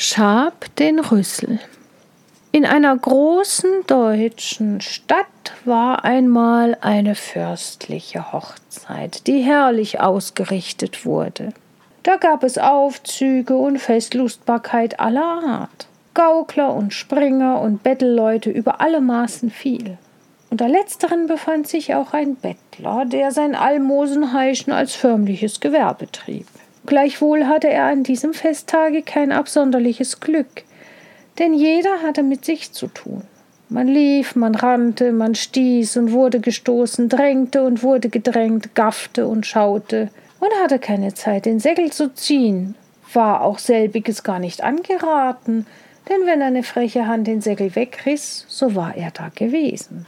Schab den Rüssel. In einer großen deutschen Stadt war einmal eine fürstliche Hochzeit, die herrlich ausgerichtet wurde. Da gab es Aufzüge und Festlustbarkeit aller Art, Gaukler und Springer und Bettelleute über alle Maßen viel. Unter letzteren befand sich auch ein Bettler, der sein Almosenheischen als förmliches Gewerbe trieb. Gleichwohl hatte er an diesem Festtage kein absonderliches Glück, denn jeder hatte mit sich zu tun. Man lief, man rannte, man stieß und wurde gestoßen, drängte und wurde gedrängt, gaffte und schaute und hatte keine Zeit, den Säckel zu ziehen, war auch selbiges gar nicht angeraten, denn wenn eine freche Hand den Säckel wegriss, so war er da gewesen.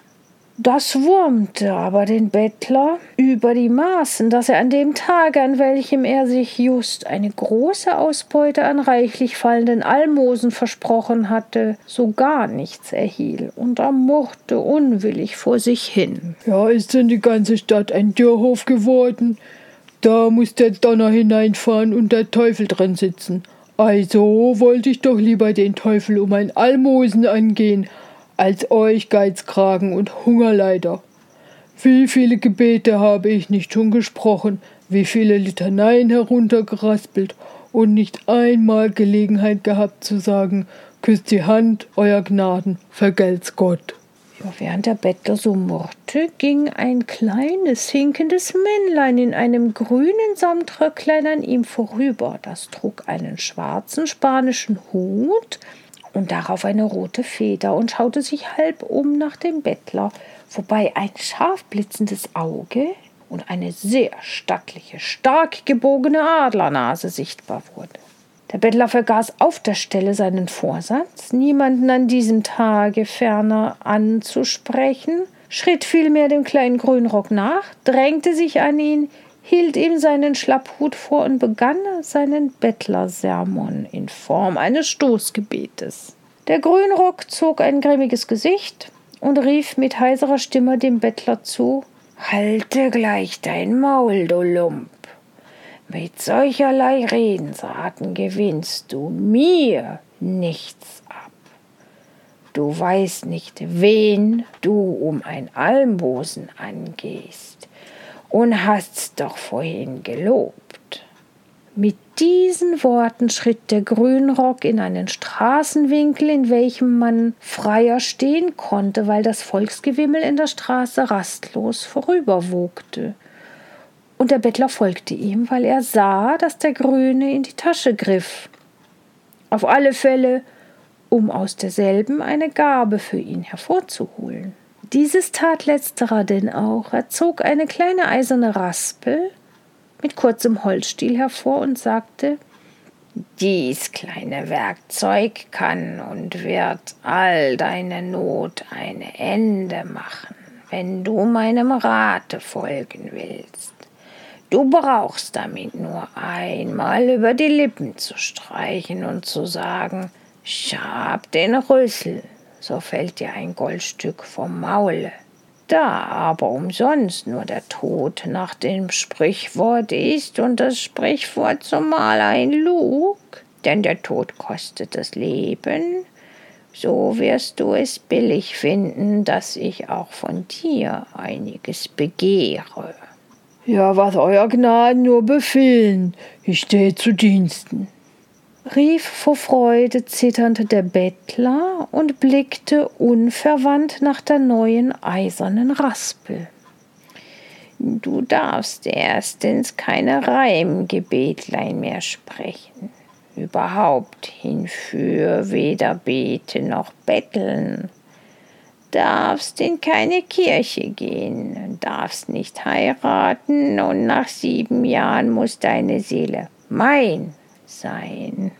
Das wurmte aber den Bettler über die Maßen, dass er an dem Tage, an welchem er sich just eine große Ausbeute an reichlich fallenden Almosen versprochen hatte, so gar nichts erhielt und er murrte unwillig vor sich hin. Ja, ist denn die ganze Stadt ein Dürrhof geworden? Da muss der Donner hineinfahren und der Teufel drin sitzen. Also wollte ich doch lieber den Teufel um ein Almosen angehen, als euch Geizkragen und Hungerleider. Wie viele Gebete habe ich nicht schon gesprochen, wie viele Litaneien heruntergeraspelt und nicht einmal Gelegenheit gehabt zu sagen, küsst die Hand, euer Gnaden, vergelt's Gott. Ja, während der Bettler so murrte, ging ein kleines, hinkendes Männlein in einem grünen Samtröcklein an ihm vorüber. Das trug einen schwarzen spanischen Hut, und darauf eine rote Feder und schaute sich halb um nach dem Bettler, wobei ein scharf blitzendes Auge und eine sehr stattliche, stark gebogene Adlernase sichtbar wurde. Der Bettler vergaß auf der Stelle seinen Vorsatz, niemanden an diesem Tage ferner anzusprechen, schritt vielmehr dem kleinen Grünrock nach, drängte sich an ihn, hielt ihm seinen Schlapphut vor und begann seinen Bettlersermon in Form eines Stoßgebetes. Der Grünrock zog ein grimmiges Gesicht und rief mit heiserer Stimme dem Bettler zu Halte gleich dein Maul, du Lump. Mit solcherlei Redensarten gewinnst du mir nichts ab. Du weißt nicht, wen du um ein Almosen angehst und hast's doch vorhin gelobt. Mit diesen Worten schritt der Grünrock in einen Straßenwinkel, in welchem man freier stehen konnte, weil das Volksgewimmel in der Straße rastlos vorüberwogte. Und der Bettler folgte ihm, weil er sah, dass der Grüne in die Tasche griff. Auf alle Fälle, um aus derselben eine Gabe für ihn hervorzuholen. Dieses tat letzterer denn auch. Er zog eine kleine eiserne Raspel mit kurzem Holzstiel hervor und sagte Dies kleine Werkzeug kann und wird all deine Not ein Ende machen, wenn du meinem Rate folgen willst. Du brauchst damit nur einmal über die Lippen zu streichen und zu sagen, Schab den Rüssel so fällt dir ein Goldstück vom Maule. Da aber umsonst nur der Tod nach dem Sprichwort ist und das Sprichwort zumal ein Lug, denn der Tod kostet das Leben, so wirst du es billig finden, dass ich auch von dir einiges begehre. Ja, was euer Gnaden nur befehlen, ich stehe zu Diensten rief vor Freude zitternd der Bettler und blickte unverwandt nach der neuen eisernen Raspel. Du darfst erstens keine Reimgebetlein mehr sprechen, überhaupt hinfür weder bete noch betteln, darfst in keine Kirche gehen, darfst nicht heiraten und nach sieben Jahren muss deine Seele mein sein.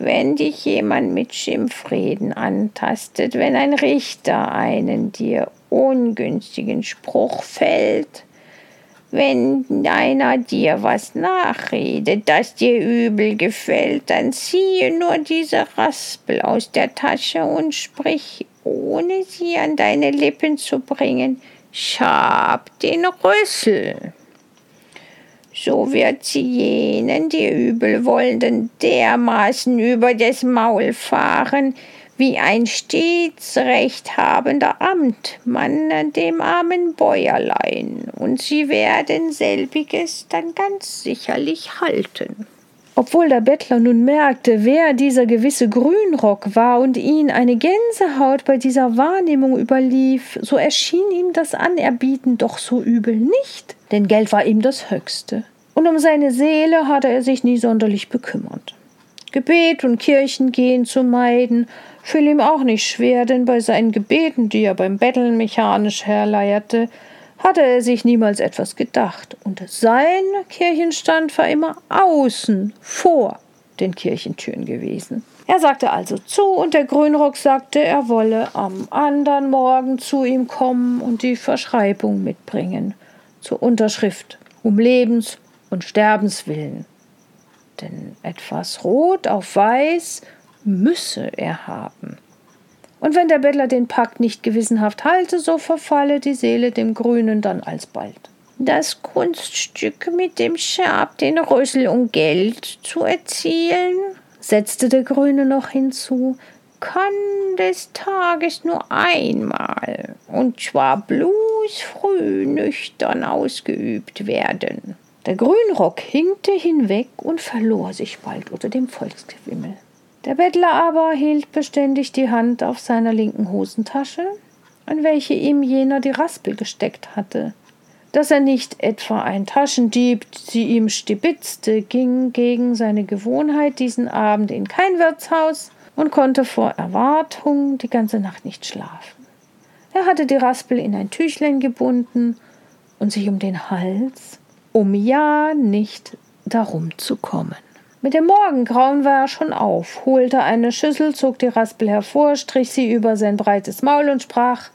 Wenn dich jemand mit Schimpfreden antastet, wenn ein Richter einen dir ungünstigen Spruch fällt, wenn einer dir was nachredet, das dir übel gefällt, dann ziehe nur diese Raspel aus der Tasche und sprich, ohne sie an deine Lippen zu bringen, schab den Rüssel. So wird sie jenen, die Übelwollenden, dermaßen über das Maul fahren, wie ein stets rechthabender Amtmann dem armen Bäuerlein, und sie werden selbiges dann ganz sicherlich halten. Obwohl der Bettler nun merkte, wer dieser gewisse Grünrock war und ihn eine Gänsehaut bei dieser Wahrnehmung überlief, so erschien ihm das Anerbieten doch so übel nicht, denn Geld war ihm das Höchste. Und um seine Seele hatte er sich nie sonderlich bekümmert. Gebet und Kirchengehen zu meiden, fiel ihm auch nicht schwer, denn bei seinen Gebeten, die er beim Betteln mechanisch herleierte, hatte er sich niemals etwas gedacht, und sein Kirchenstand war immer außen vor den Kirchentüren gewesen. Er sagte also zu, und der Grünrock sagte, er wolle am andern Morgen zu ihm kommen und die Verschreibung mitbringen, zur Unterschrift, um Lebens und Sterbens willen. Denn etwas rot auf weiß müsse er haben. Und wenn der Bettler den Pakt nicht gewissenhaft halte, so verfalle die Seele dem Grünen dann alsbald. Das Kunststück mit dem Schab, den Rüssel um Geld zu erzielen, setzte der Grüne noch hinzu, kann des Tages nur einmal, und zwar bloß früh nüchtern ausgeübt werden. Der Grünrock hinkte hinweg und verlor sich bald unter dem Volksgewimmel. Der Bettler aber hielt beständig die Hand auf seiner linken Hosentasche, an welche ihm jener die Raspel gesteckt hatte. Dass er nicht etwa ein Taschendieb sie ihm stibitzte, ging gegen seine Gewohnheit diesen Abend in kein Wirtshaus und konnte vor Erwartung die ganze Nacht nicht schlafen. Er hatte die Raspel in ein Tüchlein gebunden und sich um den Hals, um ja nicht darum zu kommen. Mit dem Morgengrauen war er schon auf, holte eine Schüssel, zog die Raspel hervor, strich sie über sein breites Maul und sprach: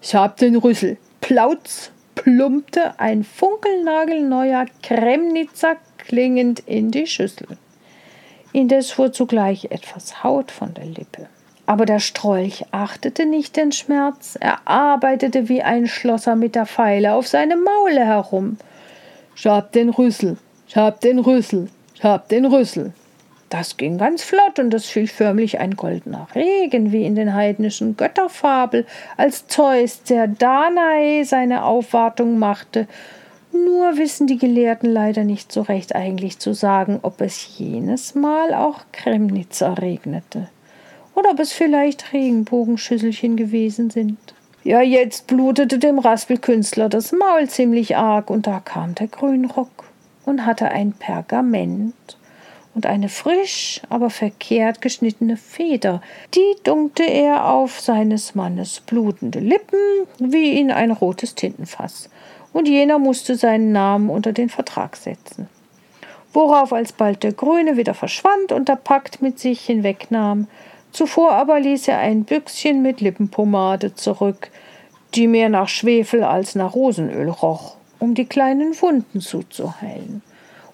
Ich hab den Rüssel. Plautz plumpte ein funkelnagelneuer Kremnitzer klingend in die Schüssel. Indes fuhr zugleich etwas Haut von der Lippe. Aber der Strolch achtete nicht den Schmerz, er arbeitete wie ein Schlosser mit der Feile auf seinem Maule herum. Ich hab den Rüssel, ich hab den Rüssel, hab den Rüssel. Das ging ganz flott und es fiel förmlich ein goldener Regen, wie in den heidnischen Götterfabel, als Zeus der Danae seine Aufwartung machte. Nur wissen die Gelehrten leider nicht so recht eigentlich zu sagen, ob es jenes Mal auch Kremnitzer regnete oder ob es vielleicht Regenbogenschüsselchen gewesen sind. Ja, jetzt blutete dem Raspelkünstler das Maul ziemlich arg, und da kam der Grünrock und hatte ein Pergament und eine frisch, aber verkehrt geschnittene Feder. Die dunkte er auf seines Mannes blutende Lippen wie in ein rotes Tintenfass, und jener musste seinen Namen unter den Vertrag setzen. Worauf alsbald der Grüne wieder verschwand und der Pakt mit sich hinwegnahm. Zuvor aber ließ er ein Büchschen mit Lippenpomade zurück, die mehr nach Schwefel als nach Rosenöl roch um die kleinen Wunden zuzuheilen,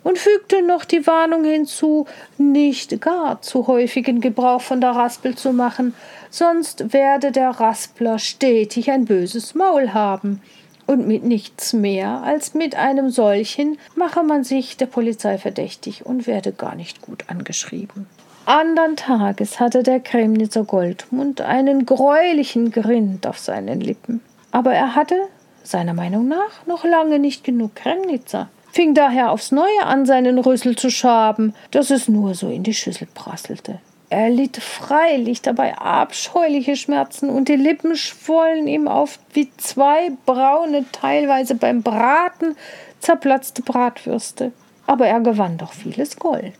und fügte noch die Warnung hinzu, nicht gar zu häufigen Gebrauch von der Raspel zu machen, sonst werde der Raspler stetig ein böses Maul haben, und mit nichts mehr als mit einem solchen mache man sich der Polizei verdächtig und werde gar nicht gut angeschrieben. Andern Tages hatte der Kremnitzer Goldmund einen greulichen Grind auf seinen Lippen, aber er hatte seiner Meinung nach noch lange nicht genug Kremnitzer, fing daher aufs Neue an, seinen Rüssel zu schaben, dass es nur so in die Schüssel prasselte. Er litt freilich dabei abscheuliche Schmerzen und die Lippen schwollen ihm auf wie zwei braune, teilweise beim Braten zerplatzte Bratwürste. Aber er gewann doch vieles Gold.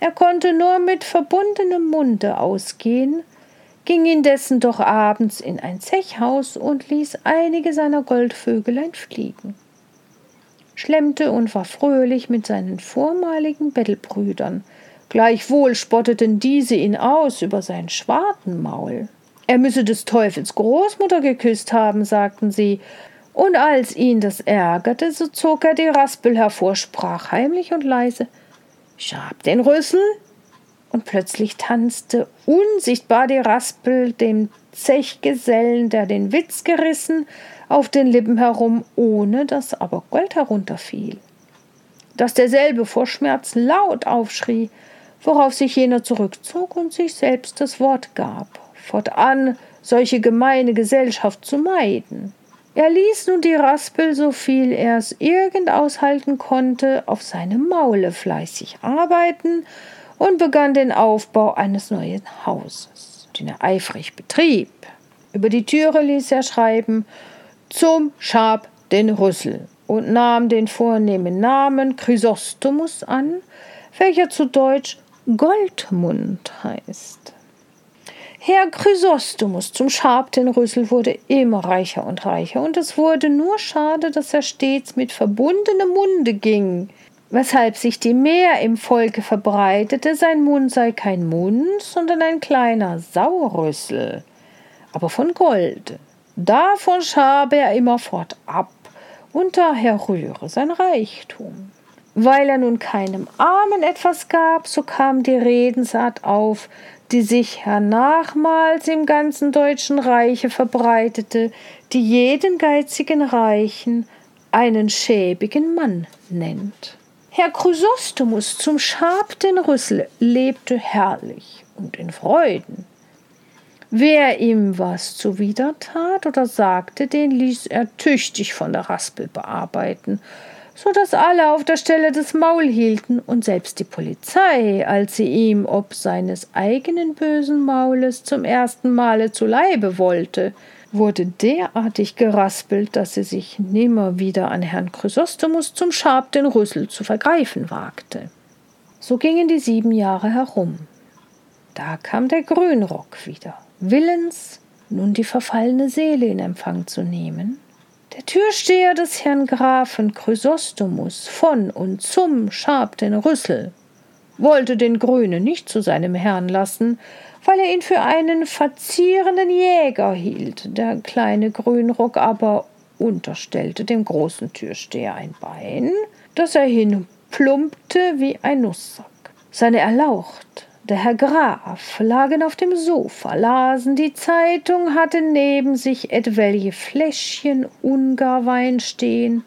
Er konnte nur mit verbundenem Munde ausgehen, ging indessen doch abends in ein Zechhaus und ließ einige seiner Goldvögelein fliegen, schlemmte und war fröhlich mit seinen vormaligen Bettelbrüdern, gleichwohl spotteten diese ihn aus über sein Schwartenmaul. Er müsse des Teufels Großmutter geküsst haben, sagten sie, und als ihn das ärgerte, so zog er die Raspel hervor, sprach heimlich und leise Ich hab den Rüssel, und plötzlich tanzte unsichtbar die Raspel dem Zechgesellen, der den Witz gerissen, auf den Lippen herum, ohne dass aber Gold herunterfiel. dass derselbe vor Schmerz laut aufschrie, worauf sich jener zurückzog und sich selbst das Wort gab, fortan solche gemeine Gesellschaft zu meiden. Er ließ nun die Raspel, so viel er es irgend aushalten konnte, auf seinem Maule fleißig arbeiten und begann den Aufbau eines neuen Hauses, den er eifrig betrieb. Über die Türe ließ er schreiben zum Schab den Rüssel und nahm den vornehmen Namen Chrysostomus an, welcher zu Deutsch Goldmund heißt. Herr Chrysostomus zum Schab den Rüssel wurde immer reicher und reicher, und es wurde nur schade, dass er stets mit verbundenem Munde ging, weshalb sich die Mehr im Volke verbreitete, sein Mund sei kein Mund, sondern ein kleiner Saurrüssel, aber von Gold. Davon schabe er immerfort ab, und daher rühre sein Reichtum. Weil er nun keinem Armen etwas gab, so kam die Redensart auf, die sich hernachmals im ganzen deutschen Reiche verbreitete, die jeden geizigen Reichen einen schäbigen Mann nennt. Herr Chrysostomus zum Schab den Rüssel lebte herrlich und in Freuden. Wer ihm was zuwider tat oder sagte, den ließ er tüchtig von der Raspel bearbeiten, so dass alle auf der Stelle das Maul hielten und selbst die Polizei, als sie ihm ob seines eigenen bösen Maules zum ersten Male zu Leibe wollte, wurde derartig geraspelt, dass sie sich nimmer wieder an Herrn Chrysostomus zum Schab den Rüssel zu vergreifen wagte. So gingen die sieben Jahre herum. Da kam der Grünrock wieder, willens, nun die verfallene Seele in Empfang zu nehmen der Türsteher des Herrn Grafen Chrysostomus von und zum Schab den Rüssel wollte den Grünen nicht zu seinem Herrn lassen, weil er ihn für einen verzierenden Jäger hielt. Der kleine Grünrock aber unterstellte dem großen Türsteher ein Bein, das er hinplumpte wie ein Nusssack. Seine Erlaucht der Herr Graf lagen auf dem Sofa, lasen die Zeitung, hatten neben sich etwelche Fläschchen Ungarwein stehen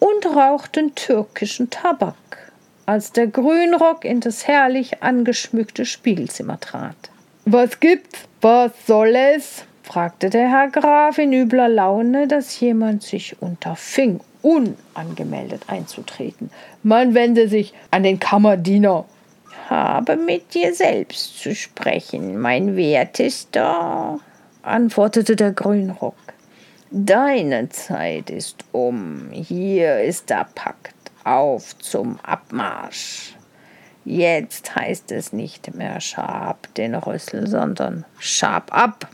und rauchten türkischen Tabak, als der Grünrock in das herrlich angeschmückte Spiegelzimmer trat. Was gibt's? Was soll es? fragte der Herr Graf in übler Laune, dass jemand sich unterfing, unangemeldet einzutreten. Man wende sich an den Kammerdiener habe mit dir selbst zu sprechen, mein wertester, antwortete der Grünrock. Deine Zeit ist um, hier ist der Pakt, auf zum Abmarsch. Jetzt heißt es nicht mehr Schab den Rüssel, sondern Schab ab.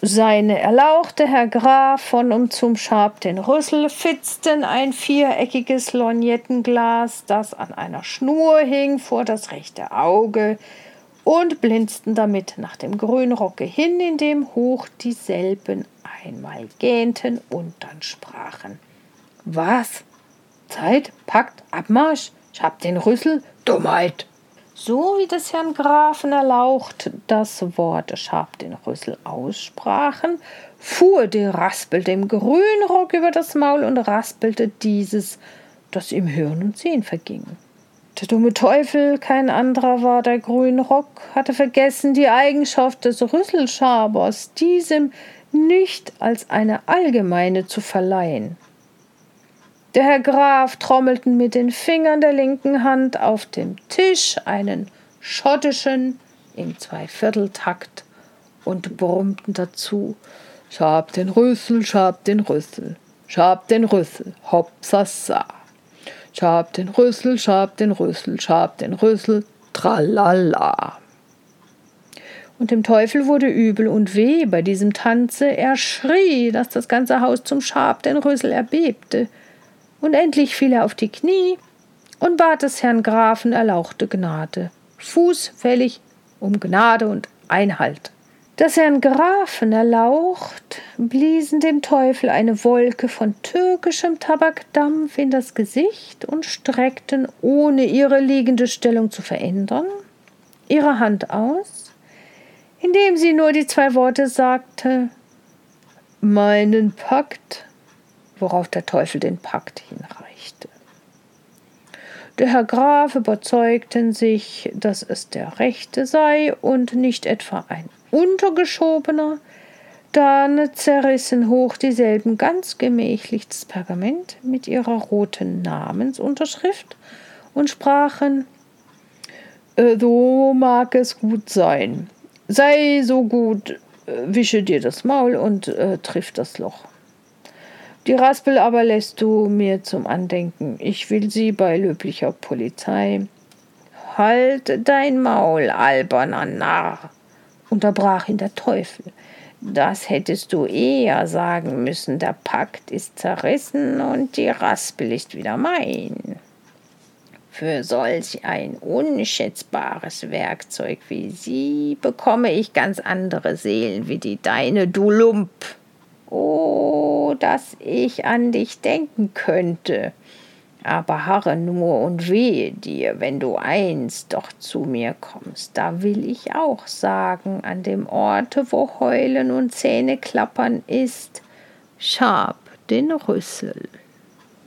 Seine erlauchte Herr Graf von um zum Schab den Rüssel fitzten ein viereckiges Lorgnettenglas, das an einer Schnur hing, vor das rechte Auge und blinzten damit nach dem Grünrocke hin, indem hoch dieselben einmal gähnten und dann sprachen. Was? Zeit, Pakt, Abmarsch, Schab den Rüssel, Dummheit! so wie des Herrn Grafen erlaucht das Wort Schab den Rüssel aussprachen, fuhr die Raspel dem Grünrock über das Maul und raspelte dieses, das ihm Hören und Sehen verging. Der dumme Teufel, kein anderer war der Grünrock, hatte vergessen die Eigenschaft des Rüsselschabers, diesem nicht als eine allgemeine zu verleihen. Der Herr Graf trommelten mit den Fingern der linken Hand auf dem Tisch einen schottischen im Zweivierteltakt und brummten dazu Schab den Rüssel, schab den Rüssel, schab den Rüssel, hopsassa. Schab den Rüssel, schab den Rüssel, schab den Rüssel, tralala. Und dem Teufel wurde übel und weh bei diesem Tanze. Er schrie, dass das ganze Haus zum Schab den Rüssel erbebte und endlich fiel er auf die Knie und bat des Herrn Grafen erlauchte Gnade, fußfällig um Gnade und Einhalt. Des Herrn Grafen erlaucht, bliesen dem Teufel eine Wolke von türkischem Tabakdampf in das Gesicht und streckten, ohne ihre liegende Stellung zu verändern, ihre Hand aus, indem sie nur die zwei Worte sagte Meinen Pakt worauf der Teufel den Pakt hinreichte. Der Herr Graf überzeugten sich, dass es der Rechte sei und nicht etwa ein untergeschobener. Dann zerrissen hoch dieselben ganz gemächlich das Pergament mit ihrer roten Namensunterschrift und sprachen äh, So mag es gut sein. Sei so gut, äh, wische dir das Maul und äh, triff das Loch. Die Raspel aber lässt du mir zum Andenken. Ich will sie bei löblicher Polizei. Halt dein Maul, alberner Narr, unterbrach ihn der Teufel. Das hättest du eher sagen müssen. Der Pakt ist zerrissen und die Raspel ist wieder mein. Für solch ein unschätzbares Werkzeug wie sie bekomme ich ganz andere Seelen wie die deine, du Lump. Oh, dass ich an dich denken könnte. Aber harre nur und wehe dir, wenn du einst doch zu mir kommst, da will ich auch sagen, an dem Orte, wo Heulen und Zähne klappern ist, schab den Rüssel.